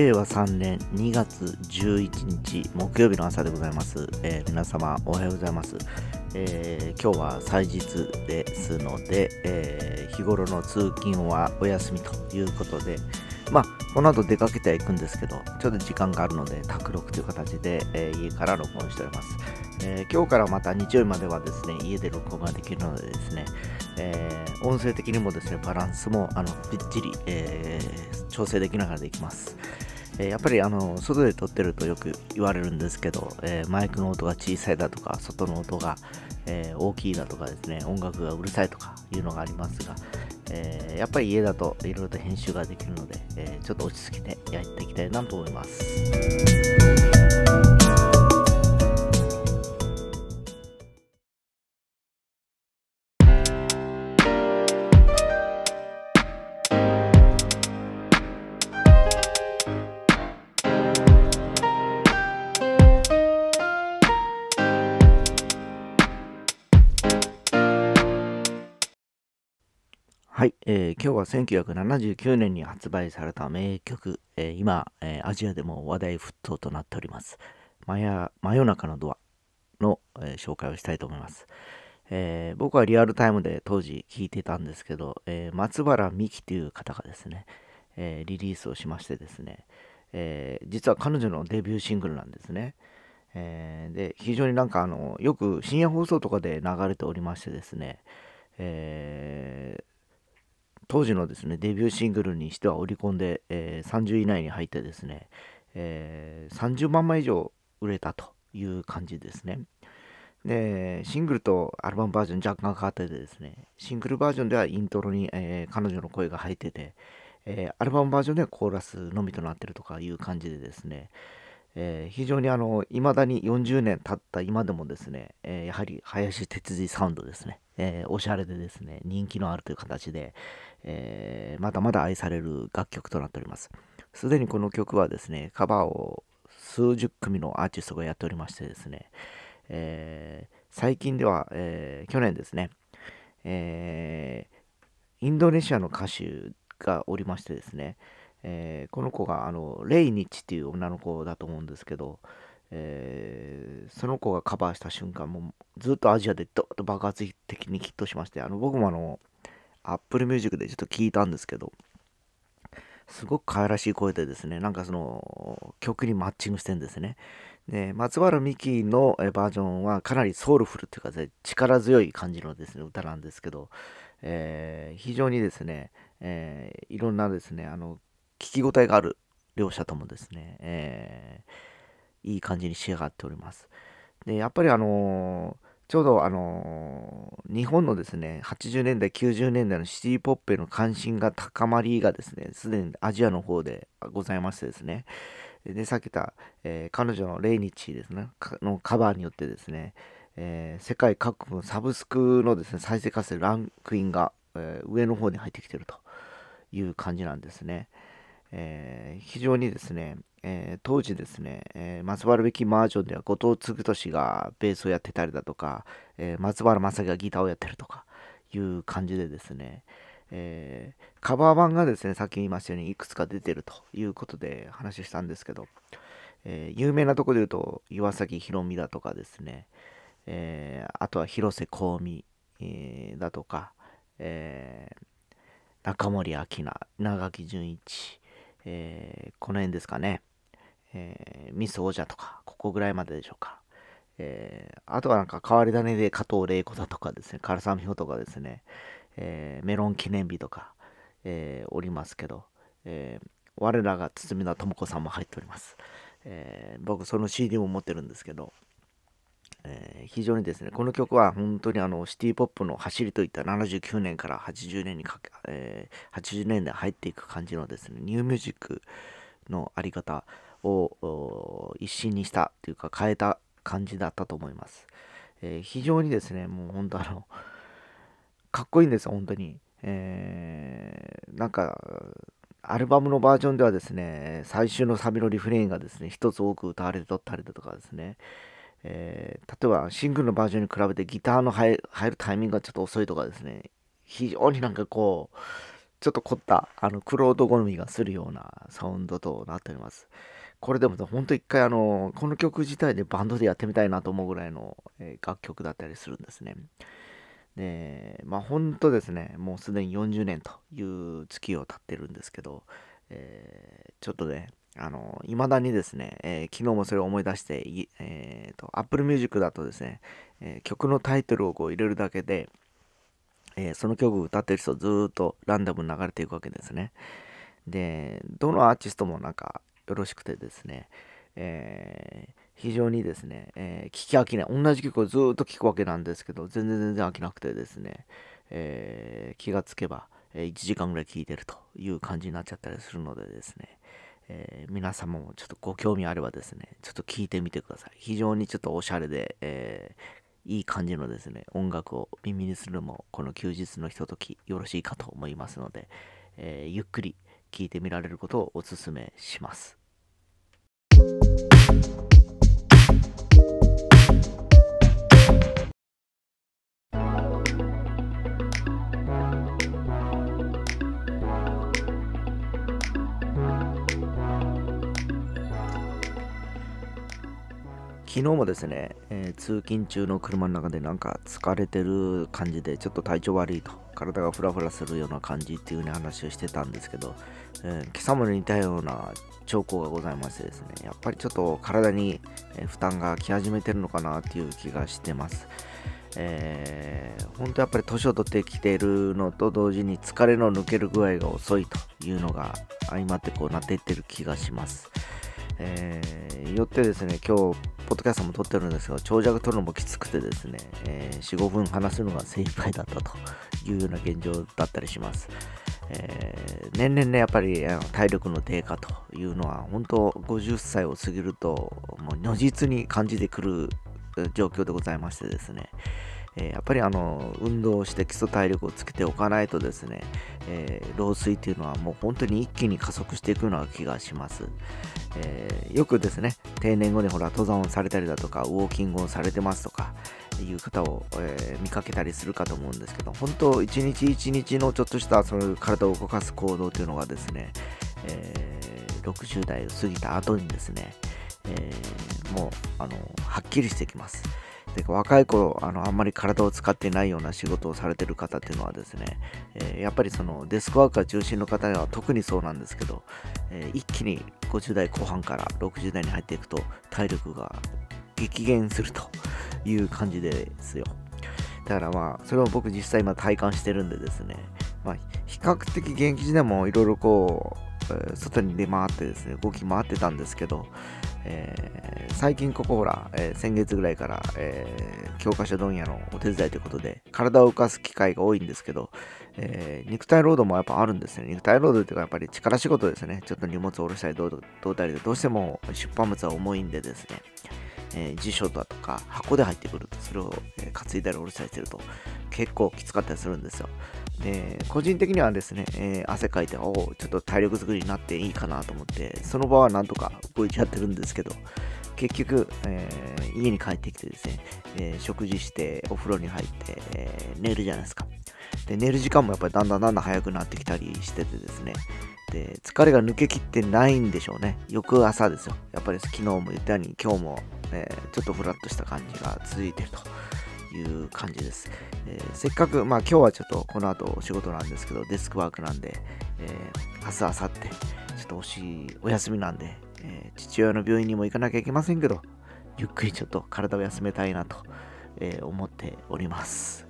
令和3年2月11日木曜日の朝でございます。えー皆様おはようございます。えー今日は祭日ですので、えー日頃の通勤はお休みということで、まあ、この後出かけてはいくんですけど、ちょっと時間があるので、宅録という形で、えー家から録音しております。えー今日からまた日曜日まではですね、家で録音ができるのでですね、えー音声的にもですね、バランスもあのびっちり、え調整できながらできます。えやっぱりあの外で撮ってるとよく言われるんですけど、えーマイクの音が小さいだとか、外の音が、えー大きいだとかですね、音楽がうるさいとかいうのがありますが、えーやっぱり家だといろいろと編集ができるので、えちょっと落ち着けてやっていきたいなと思います。はい、えー今日は1979年に発売された名曲、えー今、えーアジアでも話題沸騰となっております。真夜真夜中のドアの、えー紹介をしたいと思います。えー僕はリアルタイムで当時聴いてたんですけど、えー松原美樹という方がですね、えーリリースをしましてですね、えー実は彼女のデビューシングルなんですね。えーで非常になんかあのよく深夜放送とかで流れておりましてですね、えー当時のですねデビューシングルにしてはオリコンで、えー30位以内に入ってですね、えー30万枚以上売れたという感じですね。でシングルとアルバムバージョン若干変わっててですねシングルバージョンではイントロに、えー彼女の声が入ってて、えーアルバムバージョンではコーラスのみとなってるとかいう感じでですね、えー非常にあの未だに40年経った今でもですね、えーやはり林哲司サウンドですね、えーおしゃれでですね人気のあるという形で、えーまだまだ愛される楽曲となっております。すでにこの曲はですねカバーを数十組のアーティストがやっておりましてですね、えー最近では、えー去年ですね、えーインドネシアの歌手がおりましてですね、えーこの子があのレイニッチっていう女の子だと思うんですけど、えーその子がカバーした瞬間もずっとアジアでドッと爆発的にヒットしましてあの僕もあの Apple Music でちょっと聞いたんですけどすごく可愛らしい声でですねなんかその曲にマッチングしてんですねで松原美樹のバージョンはかなりソウルフルっていうかね力強い感じのですね歌なんですけど、えー非常にですね、えーいろんなですねあの聞き応えがある両者ともですね、えーいい感じに仕上がっております。で、やっぱりあのーちょうどあのー日本のですね、80年代、90年代のシティポップへの関心が高まりがですね、すでにアジアの方でございましてですね、で、さっき言った、えー彼女のレイニッチですね、のカバーによってですね、えー世界各国のサブスクのですね、再生活性ランクインが、え上の方に入ってきてるという感じなんですね。えー非常にですね、えー当時ですね、えー松原べきバージョンでは後藤嗣俊がベースをやってたりだとか、えー松原正樹がギターをやってるとかいう感じでですね、えーカバー版がですね、さっき言いましたようにいくつか出てるということで話したんですけど、えー有名なところで言うと岩崎宏美だとかですね、えーあとは広瀬香美、えーだとか、えー中森明菜、長木純一、えーこの辺ですかね、えーミス王者とか、ここぐらいまででしょうか。えーあとはなんか変わり種で加藤玲子だとかですね、唐沢美穂とかですね、えーメロン記念日とか、えーおりますけど、えー我らが堤田智子さんも入っております。え僕その CD も持ってるんですけど、えー非常にですね、この曲は本当にあのシティポップの走りといった79年から80年にかけ、えー80年代入っていく感じのですね、ニューミュージックのあり方を一新にしたというか変えた感じだったと思います。えー非常にですね、もう本当あの、かっこいいんですよ、本当に。えーなんか、アルバムのバージョンではですね、最終のサビのリフレインがですね、一つ多く歌われてとったりだとかですね、えー例えばシングルのバージョンに比べてギターの入るタイミングがちょっと遅いとかですね、非常になんかこう、ちょっと凝った、あの、クロード好みがするようなサウンドとなっております。これでも本当一回あの、この曲自体でバンドでやってみたいなと思うぐらいの、え、楽曲だったりするんですね。で、まあ本当ですね、もうすでに40年という月を経ってるんですけど、えー、ちょっとね、あの、未だにですね、えー、昨日もそれを思い出して、えーと、Apple Music だとですね、えー、曲のタイトルをこう入れるだけで、え、その曲を歌ってる人ずっとランダムに流れていくわけですね。で、どのアーティストもなんかよろしくてですね、えー、非常にですね、え、聞き飽きない。同じ曲をずっと聴くわけなんですけど、全然全然飽きなくてですね、えー、気がつけば、え1時間ぐらい聴いてるという感じになっちゃったりするのでですね、えー、皆様もちょっとご興味あればですね、ちょっと聞いてみてください。非常にちょっとおしゃれで、えー、いい感じのですね、音楽を耳にするのも、この休日のひとときよろしいかと思いますので、えー、ゆっくり聞いてみられることをお勧めします。昨日もですね、えー、通勤中の車の中でなんか疲れてる感じでちょっと体調悪いと体がフラフラするような感じっていうね話をしてたんですけど、えー、今朝も似たような兆候がございましてですねやっぱりちょっと体に負担がき始めてるのかなっていう気がしてますえー、本当やっぱり年を取ってきているのと同時に疲れの抜ける具合が遅いというのが相まってこうなっていってる気がします。えー、よってですね、今日、ポッドキャストも撮ってるんですが、長尺撮るのもきつくてですね、えー、4、5分話すのが精一杯だったというような現状だったりします。えー、年々ね、やっぱり体力の低下というのは、本当50歳を過ぎると、もう如実に感じてくる状況でございましてですね、えー、やっぱりあの運動して基礎体力をつけておかないとですね、えー、老衰っていうのはもう本当に一気に加速していくような気がします、えー、よくですね定年後にほら登山をされたりだとかウォーキングをされてますとかいう方を、え見かけたりするかと思うんですけど本当一日一日のちょっとしたその体を動かす行動というのがですね、え60代を過ぎた後にですね、えもうあのはっきりしてきます。で若い頃あのあんまり体を使ってないような仕事をされてる方っていうのはですね、えー、やっぱりそのデスクワークが中心の方には特にそうなんですけど、えー、一気に50代後半から60代に入っていくと体力が激減するという感じですよ。だからまあそれを僕実際今体感してるんでですね、まあ、比較的現役時でもいろいろこう、外に出回ってですね動き回ってたんですけど、えー、最近ここほら、えー、先月ぐらいから、えー、教科書問屋のお手伝いということで、体を動かす機会が多いんですけど、え肉体労働もやっぱあるんですね。肉体労働っていうかやっぱり力仕事ですね。ちょっと荷物を下ろしたりどうどうたりで、どうしても出版物は重いんでですね、え辞書だとか箱で入ってくると、それを、え担いだり下ろしたりすると結構きつかったりするんですよ。で、個人的にはですね、えー、汗かいて、おちょっと体力作りになっていいかなと思って、その場はなんとか動いちゃってるんですけど、結局、えー、家に帰ってきてですね、え、食事して、お風呂に入って、え寝るじゃないですか。で、寝る時間もやっぱりだんだんだんだん早くなってきたりしててですね、で、疲れが抜けきってないんでしょうね。翌朝ですよ。やっぱり昨日も言ったように、今日も、えちょっとフラッとした感じが続いてると。いう感じです。えー、せっかく、まあ今日はちょっとこの後お仕事なんですけど、デスクワークなんで、えー、明日、明後日、ちょっとおしお休みなんで、えー、父親の病院にも行かなきゃいけませんけど、ゆっくりちょっと体を休めたいなと、え、思っております。